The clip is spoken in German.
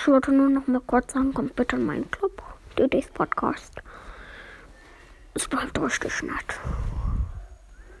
Ich wollte nur noch mal kurz sagen, kommt bitte in meinen Club. DDs Podcast. Es bleibt richtig nett.